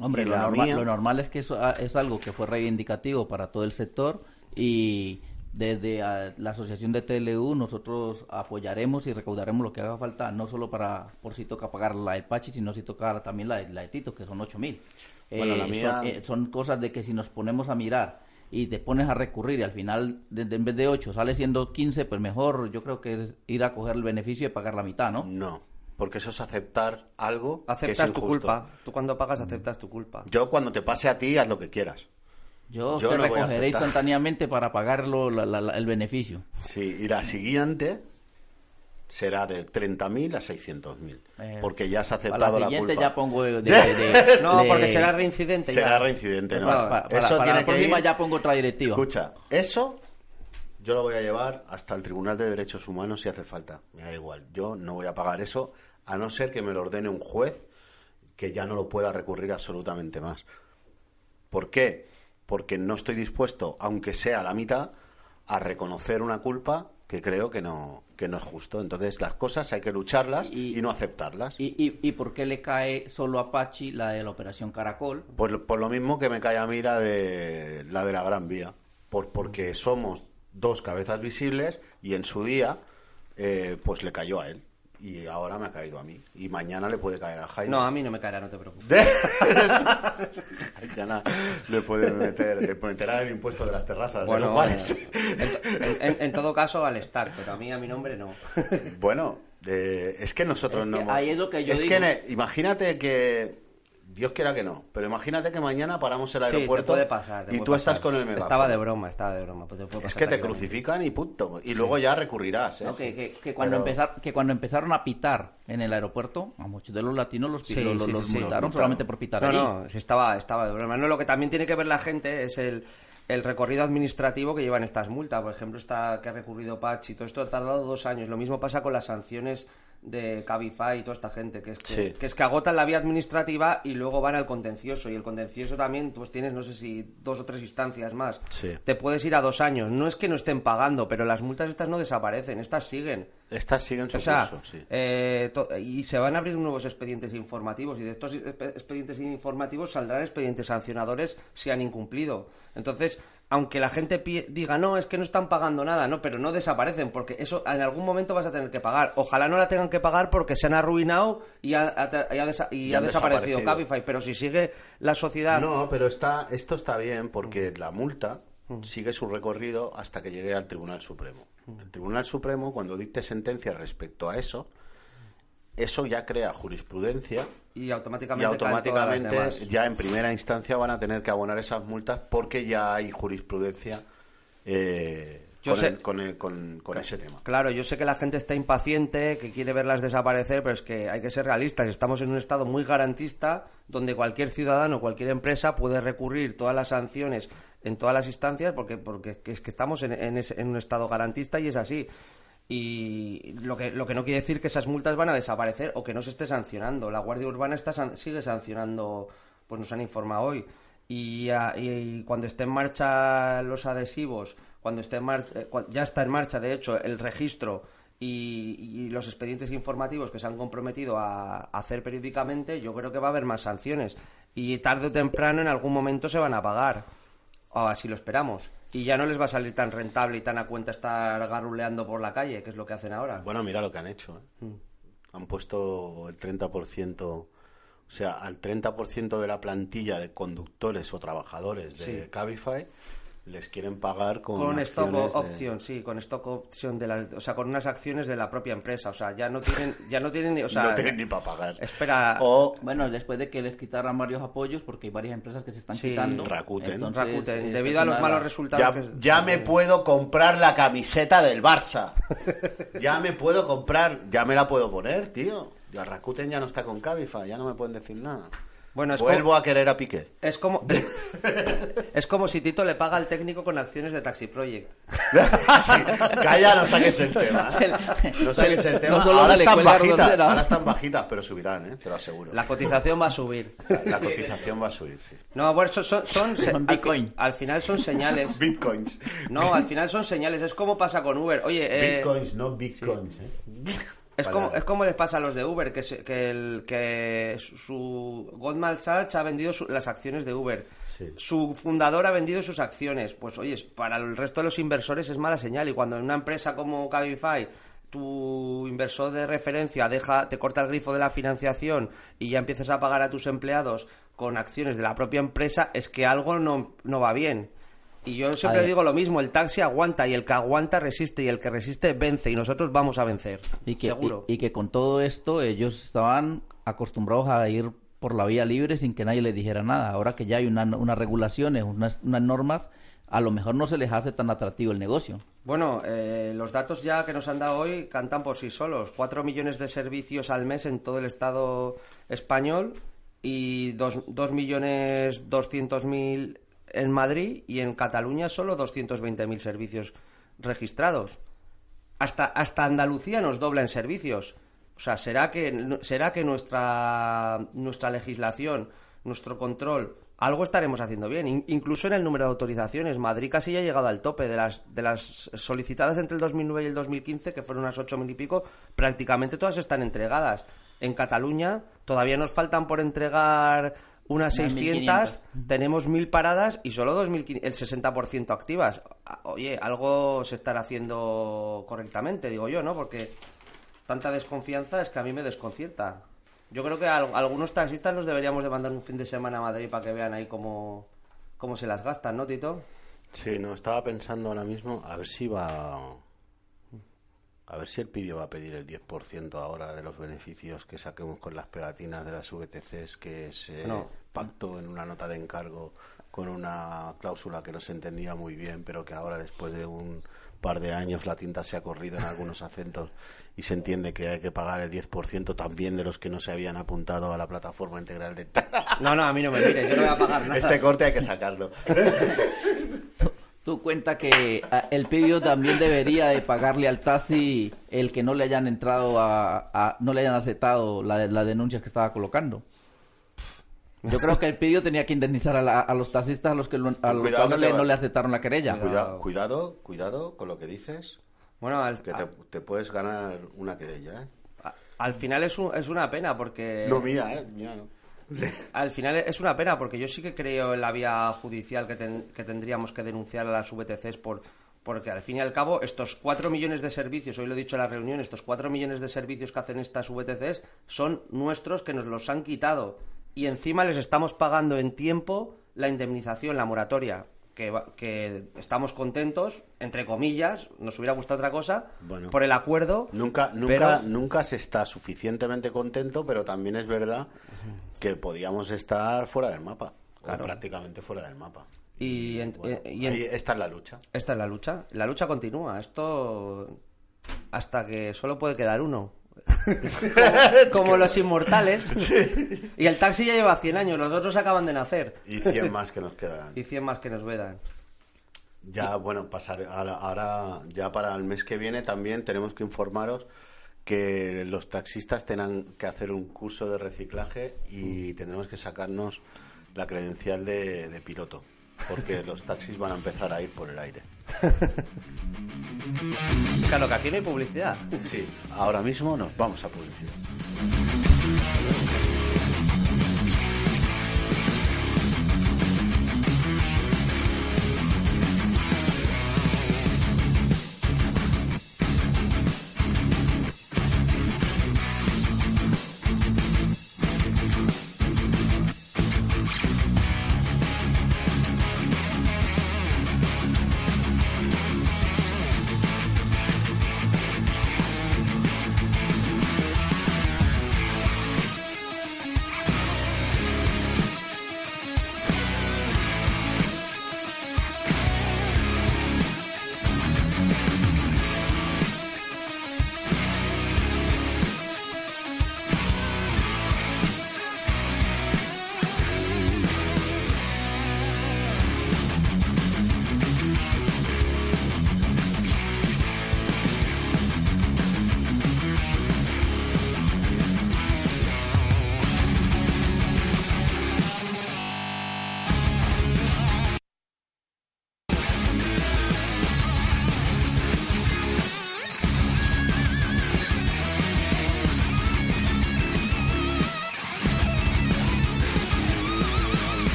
Hombre, lo, norma- mía- lo normal es que eso ah, es algo que fue reivindicativo para todo el sector y desde ah, la asociación de TLU nosotros apoyaremos y recaudaremos lo que haga falta, no solo para por si toca pagar la de Pachi, sino si toca también la de, la de Tito, que son 8 mil. Bueno, la mía- son, eh, son cosas de que si nos ponemos a mirar y te pones a recurrir y al final de- de- en vez de 8 sale siendo 15, pues mejor yo creo que es ir a coger el beneficio y pagar la mitad, ¿no? No, porque eso es aceptar algo que es Aceptas tu culpa. Tú cuando pagas aceptas tu culpa. Yo cuando te pase a ti haz lo que quieras. Yo, Yo te no recogeré instantáneamente para pagarlo la- la- la- el beneficio. Sí, y la siguiente será de 30.000 a 600.000. Eh, porque ya has Para aceptado la culpa. ya pongo de... de- de- No, de- porque será reincidente Será ya. reincidente, ¿no? Para, Eso para tiene la que próxima ir- ya pongo otra directiva. Escucha, eso yo lo voy a llevar hasta el Tribunal de Derechos Humanos si hace falta. Me da igual. Yo no voy a pagar eso a no ser que me lo ordene un juez que ya no lo pueda recurrir absolutamente más. ¿Por qué? Porque no estoy dispuesto, aunque sea la mitad, a reconocer una culpa que creo que no, que no es justo. Entonces las cosas hay que lucharlas y, no aceptarlas. ¿Y, y, y por qué le cae solo a Pachi la de la Operación Caracol? Por, por lo mismo que me cae a mí la de la, de la Gran Vía. Por, porque somos dos cabezas visibles y en su día eh, pues le cayó a él. Y ahora me ha caído a mí. Y mañana le puede caer a Jaime. No, a mí no me caerá, no te preocupes. Mañana le puede meter, meterá el impuesto de las terrazas. de Bueno, los bares. En, en- en todo caso, al estar, pero a mí, a mi nombre no. Bueno, eh, es que nosotros Es no. que hemos- ahí es lo que yo es digo. que imagínate que. Dios quiera que no, pero imagínate que mañana paramos el Sí, te aeropuerto puede pasar. te y puede tú estás con el megáfono. Estaba de broma, estaba de broma. pues te puede Es que te crucifican y punto. Y luego ya recurrirás. ¿eh? No, que, que- que cuando Pero- empezar, que cuando empezaron a pitar en el aeropuerto, a muchos de los latinos los, Sí, los, sí, los sí, sí. multaron solamente por pitar No, no, sí estaba, estaba de broma. No, lo que también tiene que ver la gente es el, el recorrido administrativo que llevan estas multas. Por ejemplo, esta que ha recurrido Patch y todo esto ha tardado dos años. Lo mismo pasa con las sanciones de Cabify y toda esta gente, que es que, Sí. que es que agotan la vía administrativa y luego van al contencioso. Y el contencioso también, pues tienes, no sé si dos o tres instancias más. Sí. Te puedes ir a dos años. No es que no estén pagando, pero las multas estas no desaparecen, estas siguen. Estas siguen su O sea, curso, sí. eh, y se van a abrir nuevos expedientes informativos y de estos expe- expedientes informativos saldrán expedientes sancionadores si han incumplido. Entonces, aunque la gente diga, no, es que no están pagando nada, no, pero no desaparecen porque eso en algún momento vas a tener que pagar. Ojalá no la tengan que pagar porque se han arruinado y ha, ha- y ha desa- y Y ha han desaparecido desaparecido. Cabify, pero si sigue la sociedad... No, pero está, esto está bien porque Mm. la multa sigue su recorrido hasta que llegue al Tribunal Supremo. Mm. El Tribunal Supremo, cuando dicte sentencia respecto a eso, eso ya crea jurisprudencia Y automáticamente, ya en primera instancia van a tener que abonar esas multas porque ya hay jurisprudencia eh, Yo con, sé- el- con, el- con- con ese tema. Claro, yo sé que la gente está impaciente, que quiere verlas desaparecer, pero es que hay que ser realistas. Estamos en un estado muy garantista donde cualquier ciudadano, cualquier empresa puede recurrir todas las sanciones en todas las instancias porque, porque es que estamos en, en ese- en un estado garantista y es así. Y lo que, lo que no quiere decir que esas multas van a desaparecer o que no se esté sancionando. La Guardia Urbana está, sigue sancionando, pues nos han informado hoy. Y, y cuando esté en marcha los adhesivos, cuando esté en marcha, eh, ya está en marcha, de hecho, el registro y, y los expedientes informativos que se han comprometido a, a hacer periódicamente, yo creo que va a haber más sanciones. Y tarde o temprano, en algún momento, se van a pagar. O así lo esperamos. Y ya no les va a salir tan rentable y tan a cuenta estar garuleando por la calle, que es lo que hacen ahora. Bueno, mira lo que han hecho. ¿eh? Mm. Han puesto el 30% O sea, al 30% de la plantilla de conductores o trabajadores de Sí. Cabify les quieren pagar con, Con stock de- option, sí, con stock option de la, o sea, con unas acciones de la propia empresa, o sea, ya no tienen, ya no tienen, ni- o sea, no tienen ni para pagar. espera, Bueno, después de que les quitaran varios apoyos, porque hay varias empresas que se están Sí, quitando. Rakuten. entonces, Rakuten, esta debido es a los malos resultados Ya, que- ya me puedo comprar la camiseta del Barça. ya me puedo comprar, ya me la puedo poner, tío. Ya Rakuten ya no está con Cabify, ya no me pueden decir nada. Bueno, es Vuelvo como- a querer a Piqué. Es como es como si Tito le paga al técnico con acciones de Taxi Project. Sí, Calla, no saques el tema. No saques el tema. No solo ahora, están bajitas, rondera. ahora están bajitas, pero subirán, ¿eh? te lo aseguro. La cotización va a subir. La cotización va a subir, sí. No, bueno, son, son, son- se- Son al, Bitcoin. fi- al final son señales. Bitcoins. No, al final son señales. Es como pasa con Uber. Oye, eh, Bitcoins, no bitcoins. ¿eh? Es como, es como les pasa a los de Uber, que, se- que, el, que su Goldman Sachs ha vendido su- las acciones de Uber. Sí. Su fundador ha vendido sus acciones. Pues oye, para el resto de los inversores es mala señal. Y cuando en una empresa como Cabify tu inversor de referencia deja, te corta el grifo de la financiación y ya empiezas a pagar a tus empleados con acciones de la propia empresa, es que algo no, no va bien. Y yo siempre digo lo mismo, el taxi aguanta y el que aguanta resiste y el que resiste vence y nosotros vamos a vencer. Y que, Seguro. y, y que con todo esto ellos estaban acostumbrados a ir por la vía libre sin que nadie les dijera nada. Ahora que ya hay una- unas regulaciones, unas, unas normas, a lo mejor no se les hace tan atractivo el negocio. Bueno, eh, los datos ya que nos han dado hoy cantan por sí solos. Cuatro millones de servicios al mes en todo el Estado español y dos, dos millones doscientos mil en Madrid y en Cataluña solo 220.000 servicios registrados. Hasta, hasta Andalucía nos dobla en servicios. O sea, ¿será que, será que nuestra, nuestra legislación, nuestro control, algo estaremos haciendo bien? In- incluso en el número de autorizaciones. Madrid casi ya ha llegado al tope de las, de las solicitadas entre el 2009 y el 2015, que fueron unas ocho mil y pico, prácticamente todas están entregadas. En Cataluña todavía nos faltan por entregar unas Unas 600, 1500. tenemos mil paradas y solo 2.500 el 60% activas. Ah, Oye, algo se estará haciendo correctamente, digo yo, ¿no? Porque tanta desconfianza es que a mí me desconcierta. Yo creo que a al- algunos taxistas los deberíamos de mandar un fin de semana a Madrid para que vean ahí cómo, cómo se las gastan, ¿no, Tito? Sí, no, estaba pensando ahora mismo a ver si va. A ver si el PIDIO va a pedir el 10% ahora de los beneficios que saquemos con las pegatinas de las VTCs que se pactó en una nota de encargo con una cláusula que no se entendía muy bien, pero que ahora después de un par de años la tinta se ha corrido en algunos acentos y se entiende que hay que pagar el 10% también de los que no se habían apuntado a la plataforma integral de No, no, a mí no me mires, yo no voy a pagar nada. Este corte hay que sacarlo. Tú cuenta que ah, el pedido también debería de pagarle al taxi el que no le hayan entrado a, a- no le hayan aceptado la, las denuncias que estaba colocando. Yo creo que el pedido tenía que indemnizar a, la- a los taxistas a los que, lo- a los Cuidado que le, no le aceptaron la querella. Cuidado, cuidado, cuidado con lo que dices. Bueno, al, Que te, te puedes ganar una querella, ¿eh? al final es, un- es una pena porque... No mía, ¿eh? Mía no. Al final es una pena porque yo sí que creo en la vía judicial que, ten- que tendríamos que denunciar a las VTCs por porque al fin y al cabo estos cuatro millones de servicios, hoy lo he dicho en la reunión, estos cuatro millones de servicios que hacen estas VTCs son nuestros que nos los han quitado. Y encima les estamos pagando en tiempo la indemnización, la moratoria, que, que estamos contentos, entre comillas, nos hubiera gustado otra cosa, Bueno. por el acuerdo. Nunca, nunca, Pero- nunca se está suficientemente contento, pero también es verdad que podíamos estar fuera del mapa. Claro. O prácticamente fuera del mapa. Y, en- Bueno, eh, y en- ahí está en la lucha. Esta es la lucha. La lucha continúa. Esto hasta que solo puede quedar uno. como, como los inmortales. Y el taxi ya lleva 100 años, los otros acaban de nacer. Y 100 más que nos quedan. Y 100 más que nos vedan. Ya, bueno, pasar ahora, ahora, ya para el mes que viene también tenemos que informaros que los taxistas tengan que hacer un curso de reciclaje y tendremos que sacarnos la credencial de, de piloto, porque los taxis van a empezar a ir por el aire. Claro que aquí no hay publicidad. Sí, ahora mismo nos vamos a publicidad.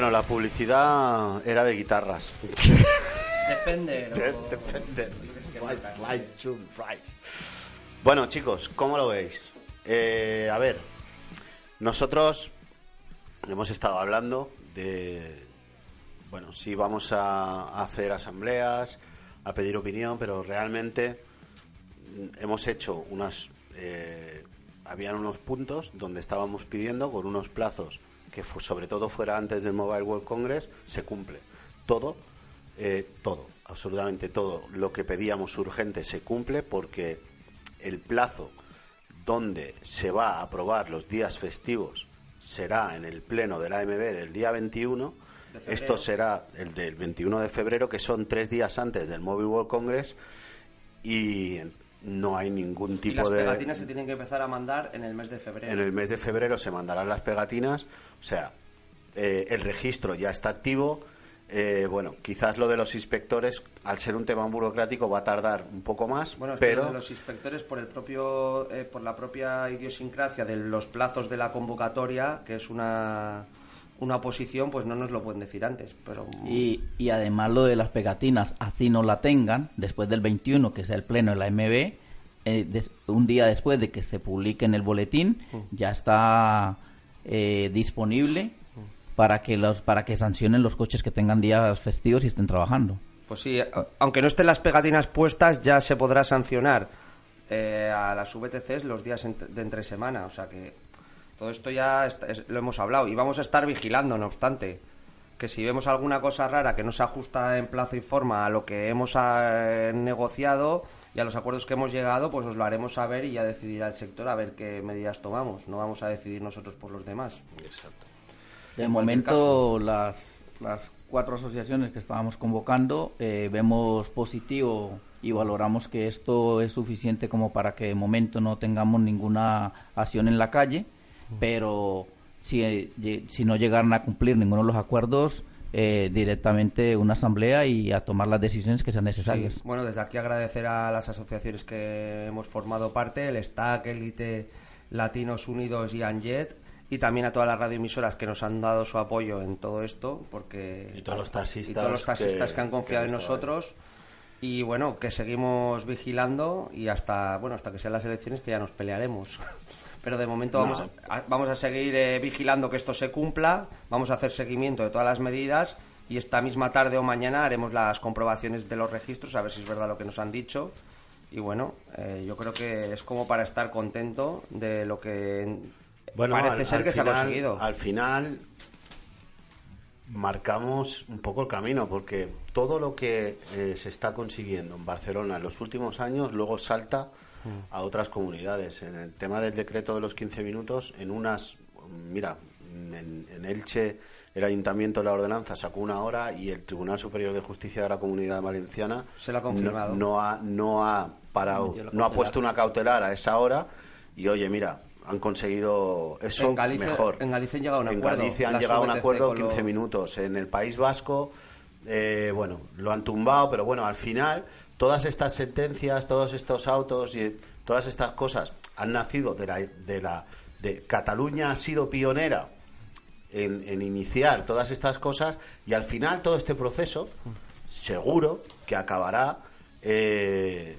Bueno, la publicidad era de guitarras. Depende. De- Defender. Rights, right, tune, rights. Bueno, chicos, ¿cómo lo veis? Eh, a ver, nosotros hemos estado hablando de, bueno, si vamos a hacer asambleas, a pedir opinión, pero realmente hemos hecho unas, eh, habían unos puntos donde estábamos pidiendo con unos plazos que fu- sobre todo fuera antes del Mobile World Congress, se cumple. Todo, eh, todo, absolutamente todo lo que pedíamos urgente se cumple porque el plazo donde se va a aprobar los días festivos será en el pleno del AMB del día 21. febrero. Esto será el del 21 de febrero, que son tres días antes del Mobile World Congress, y no hay ningún tipo las de... pegatinas se tienen que empezar a mandar en el mes de febrero. En el mes de febrero se mandarán las pegatinas, o sea, eh, el registro ya está activo. eh, bueno, quizás lo de los inspectores, al ser un tema burocrático, va a tardar un poco más, Bueno, es que pero lo de los inspectores por el propio eh, por la propia idiosincrasia de los plazos de la convocatoria, que es una una oposición, pues no nos lo pueden decir antes, pero Y, y además lo de las pegatinas, así no la tengan, después del 21, que sea el pleno de la MB, eh, des- un día después de que se publique en el boletín, ya está eh, disponible para que los para que sancionen los coches que tengan días festivos y estén trabajando. Pues sí, aunque no estén las pegatinas puestas, ya se podrá sancionar eh, a las VTCs los días de entre semana. O sea que todo esto ya es- lo hemos hablado. Y vamos a estar vigilando, no obstante. Que si vemos alguna cosa rara que no se ajusta en plazo y forma a lo que hemos eh, negociado y a los acuerdos que hemos llegado, pues os lo haremos saber y ya decidirá el sector a ver qué medidas tomamos. No vamos a decidir nosotros por los demás. De En cualquier momento, las, las cuatro asociaciones que estábamos convocando, eh, vemos positivo y valoramos que esto es suficiente como para que de momento no tengamos ninguna acción en la calle, pero si, eh, si no llegaran a cumplir ninguno de los acuerdos, eh, directamente una asamblea y a tomar las decisiones que sean necesarias. Sí, Bueno, desde aquí agradecer a las asociaciones que hemos formado parte, el STAC, Elite, Latinos Unidos y Anjet, y también a todas las radioemisoras que nos han dado su apoyo en todo esto, porque Y todos los taxistas y todos los taxistas que- que, han confiado que en nosotros. Y bueno, que seguimos vigilando y hasta bueno hasta que sean las elecciones que ya nos pelearemos. Pero de momento No. vamos, a, vamos a seguir eh, vigilando que esto se cumpla, vamos a hacer seguimiento de todas las medidas y esta misma tarde o mañana haremos las comprobaciones de los registros a ver si es verdad lo que nos han dicho. Y bueno, eh, yo creo que es como para estar contento de lo que Bueno, parece al- ser al que se ha final- conseguido. Al final marcamos un poco el camino porque todo lo que eh, se está consiguiendo en Barcelona en los últimos años luego salta. A otras comunidades. En el tema del decreto de los 15 minutos, en unas, mira, en, en Elche el ayuntamiento de la ordenanza sacó una hora y el Tribunal Superior de Justicia de la Comunidad Valenciana Se lo ha confirmado. No, no ha, no ha parado, la no ha cautelar. puesto una cautelar a esa hora y oye, mira, han conseguido eso En Galicia- mejor. en Galicia han llegado a un En acuerdo. Galicia han llegado a un acuerdo con 15 lo- minutos. En el País Vasco, eh, bueno, lo han tumbado, pero bueno, al final todas estas sentencias, todos estos autos y todas estas cosas han nacido de la, de la de Cataluña ha sido pionera en, en iniciar todas estas cosas y al final todo este proceso seguro que acabará eh,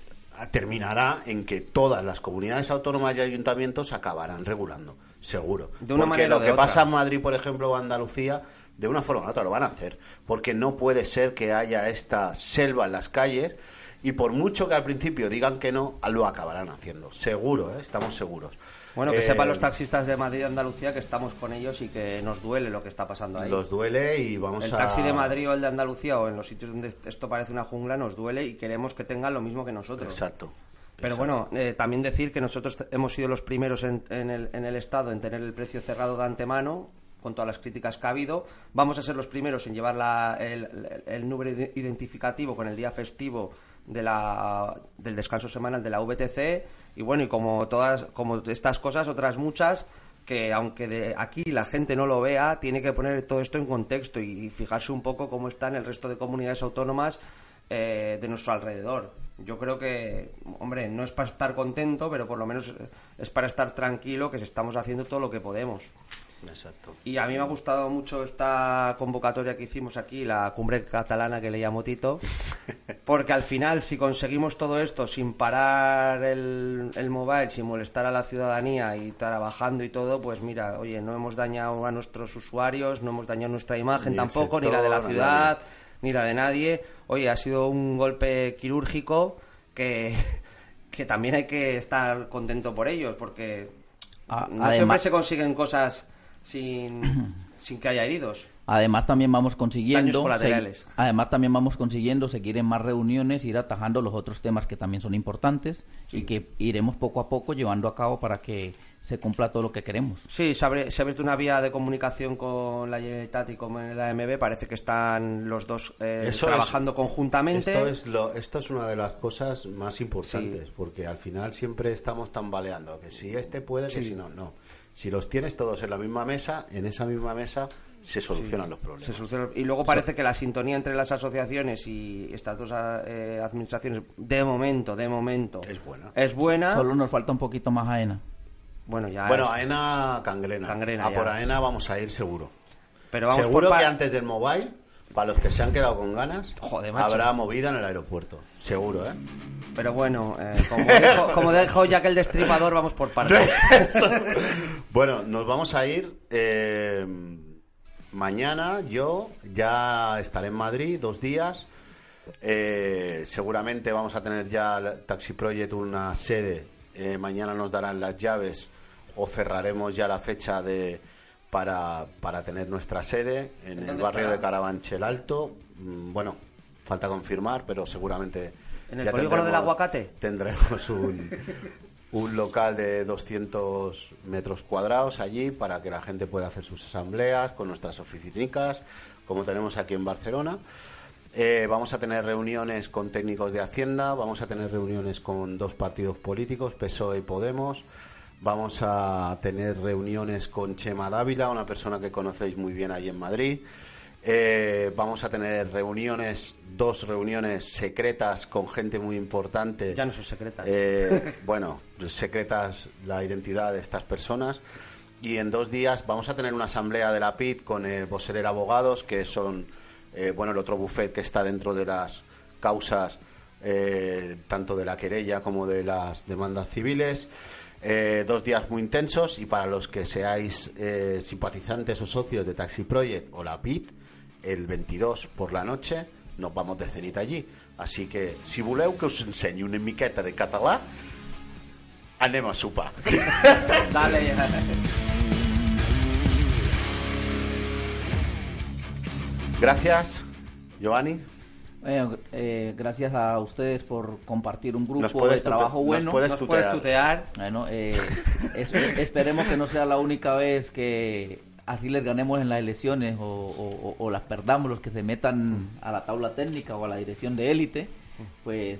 terminará en que todas las comunidades autónomas y ayuntamientos acabarán regulando seguro De una porque manera lo que otra. pasa en Madrid por ejemplo o Andalucía de una forma u otra lo van a hacer porque no puede ser que haya esta selva en las calles y por mucho que al principio digan que no lo acabarán haciendo seguro ¿eh? estamos seguros Bueno, que Eh, sepan los taxistas de Madrid y Andalucía que estamos con ellos y que nos duele lo que está pasando ahí. los duele y vamos el a taxi de Madrid o el de Andalucía o en los sitios donde esto parece una jungla nos duele y queremos que tengan lo mismo que nosotros. exacto Pero bueno, eh, también decir que nosotros hemos sido los primeros en, en el, en el Estado en tener el precio cerrado de antemano, con todas las críticas que ha habido. Vamos a ser los primeros en llevar la- el, el- el número ide- identificativo con el día festivo de la, del descanso semanal de la VTC. Y bueno, y como todas como estas cosas, otras muchas, que aunque de aquí la gente no lo vea, tiene que poner todo esto en contexto y fijarse un poco cómo está en el resto de comunidades autónomas eh, de nuestro alrededor. Yo creo que, hombre, no es para estar contento, pero por lo menos es para estar tranquilo que estamos haciendo todo lo que podemos. Exacto. Y a mí me ha gustado mucho esta convocatoria que hicimos aquí, la cumbre catalana que le llamo Tito, porque al final si conseguimos todo esto sin parar el, el mobile, sin molestar a la ciudadanía y trabajando y todo, pues mira, oye, no hemos dañado a nuestros usuarios, no hemos dañado nuestra imagen Ni tampoco, ni la de la ciudad, ni la de nadie. Oye, ha sido un golpe quirúrgico que, que también hay que estar contento por ellos, porque no además- siempre se consiguen cosas sin, sin que haya heridos. Además también vamos consiguiendo colaterales. segui- además también vamos consiguiendo seguir en más reuniones, ir atajando los otros temas que también son importantes y que iremos poco a poco llevando a cabo para que se cumpla todo lo que queremos. Sí, se abre, se ha abierto una vía de comunicación con la Generalitat y con la AMB. Parece que están los dos eh, Eso trabajando es- conjuntamente. Esto es, lo, esto es una de las cosas más importantes, porque al final siempre estamos tambaleando, que si este puede, que si no, no. Si los tienes todos en la misma mesa, en esa misma mesa se solucionan los problemas. Se soluciona- Y luego parece que la sintonía entre las asociaciones y estas dos eh, administraciones, de momento, de momento, Es buena. es buena. Solo nos falta un poquito más AENA. Bueno, ya Bueno, es- AENA cangrena. Cangrena, a ya. por AENA vamos a ir seguro. Pero vamos seguro por que antes del mobile, para los que se han quedado con ganas, Joder, macho. habrá movida en el aeropuerto. Seguro, ¿eh? Pero bueno, eh, como, dijo, como dijo Jack el Destripador, vamos por partes. Bueno, nos vamos a ir. eh, mañana yo ya estaré en Madrid dos días. Eh, seguramente vamos a tener ya Taxi Project una sede. Eh, mañana nos darán las llaves o cerraremos ya la fecha de para, para tener nuestra sede en el barrio estará? de Carabanchel Alto. Mm, Bueno, falta confirmar, pero seguramente. ¿En el polígono del aguacate? Tendremos un, un local de 200 metros cuadrados allí para que la gente pueda hacer sus asambleas con nuestras oficinicas, como tenemos aquí en Barcelona. Eh, vamos a tener reuniones con técnicos de Hacienda, vamos a tener reuniones con dos partidos políticos, PSOE y Podemos. Vamos a tener reuniones con Chema Dávila, una persona que conocéis muy bien ahí en Madrid. Eh, vamos a tener reuniones, dos reuniones secretas con gente muy importante. Ya no son secretas. Eh, bueno, secretas la identidad de estas personas. Y en dos días vamos a tener una asamblea de la PIT con eh, Boserer Abogados, que son eh, bueno el otro buffet que está dentro de las causas eh, tanto de la querella como de las demandas civiles. Eh, dos días muy intensos y para los que seáis eh, simpatizantes o socios de Taxi Project o la PIT, el 22 por la noche nos vamos de cenita allí. Así que, si voleu que us ensenyi una miqueta de català, anem a sopar. Dale. Gracias, Giovanni. Eh, eh, gracias a ustedes por compartir un grupo de trabajo tute- nos bueno. puedes Nos puedes tutear. Bueno, eh, es- esperemos que no sea la única vez que así les ganemos en las elecciones o, o- o- o las perdamos los que se metan a la tabla técnica o a la dirección de élite. Pues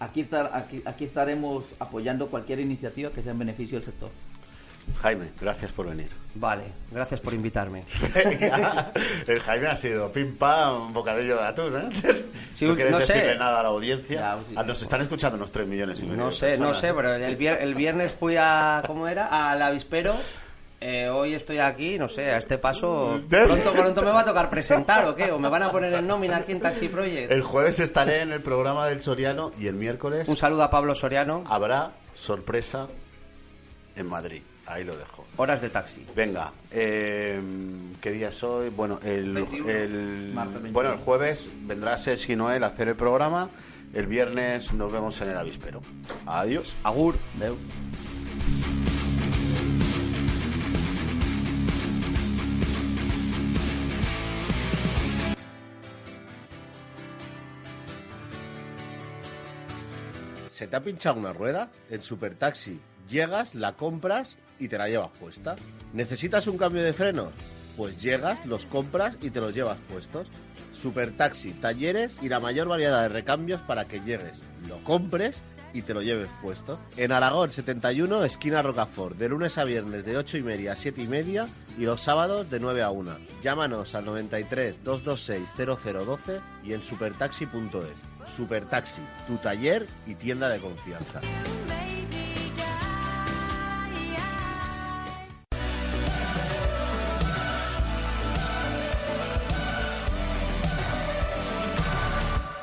aquí, estar, aquí, aquí estaremos apoyando cualquier iniciativa que sea en beneficio del sector. Jaime, gracias por venir. Vale, gracias por invitarme. El Jaime ha sido pim pam, bocadillo de atún, ¿eh? Sí, no quieres no sé. decirle nada a la audiencia. Ya, sí, Ah, Nos están escuchando unos 3 millones y medio No sé, no sé, pero el, vier- el viernes fui a. ¿Cómo era? Al avispero. Eh, hoy estoy aquí, no sé, a este paso. Pronto, pronto me va a tocar presentar o qué, o me van a poner en nómina aquí en Taxi Project. El jueves estaré en el programa del Soriano y el miércoles Un saludo a Pablo Soriano. habrá sorpresa en Madrid. Ahí lo dejo. Horas de taxi. Venga, eh, ¿qué día es hoy? Bueno, el, 21. el- Martes 21. bueno, el jueves vendrá Sergi Noel a hacer el programa. El viernes nos vemos en el avispero. Adiós. Agur. ¿Se te ha pinchado una rueda? En Supertaxi llegas, la compras y te la llevas puesta. ¿Necesitas un cambio de frenos? Pues llegas, los compras y te los llevas puestos. Supertaxi, talleres y la mayor variedad de recambios para que llegues, lo compres y te lo lleves puesto. En Aragón 71, esquina Rocafort, de lunes a viernes de 8 y media a 7 y media y los sábados de 9 a 1. Llámanos al 93 226 0012 y en supertaxi.es. Supertaxi, tu taller y tienda de confianza.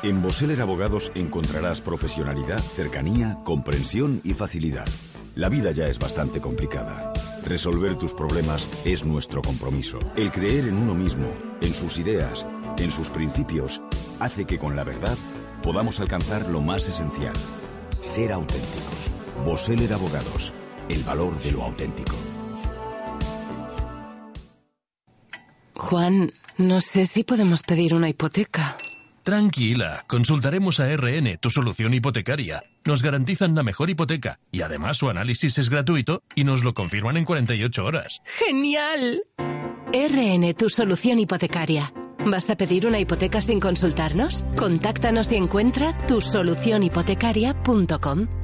En Boseller Abogados encontrarás profesionalidad, cercanía, comprensión y facilidad. La vida ya es bastante complicada. Resolver tus problemas es nuestro compromiso. El creer en uno mismo, en sus ideas, en sus principios, hace que con la verdad podamos alcanzar lo más esencial, ser auténticos. Boseller Abogados, el valor de lo auténtico. Juan, no sé si podemos pedir una hipoteca. Tranquila, consultaremos a RN, tu solución hipotecaria. Nos garantizan la mejor hipoteca y además su análisis es gratuito y nos lo confirman en 48 horas. ¡Genial! RN, tu solución hipotecaria. ¿Vas a pedir una hipoteca sin consultarnos? Contáctanos y encuentra tu tusolucionhipotecaria.com.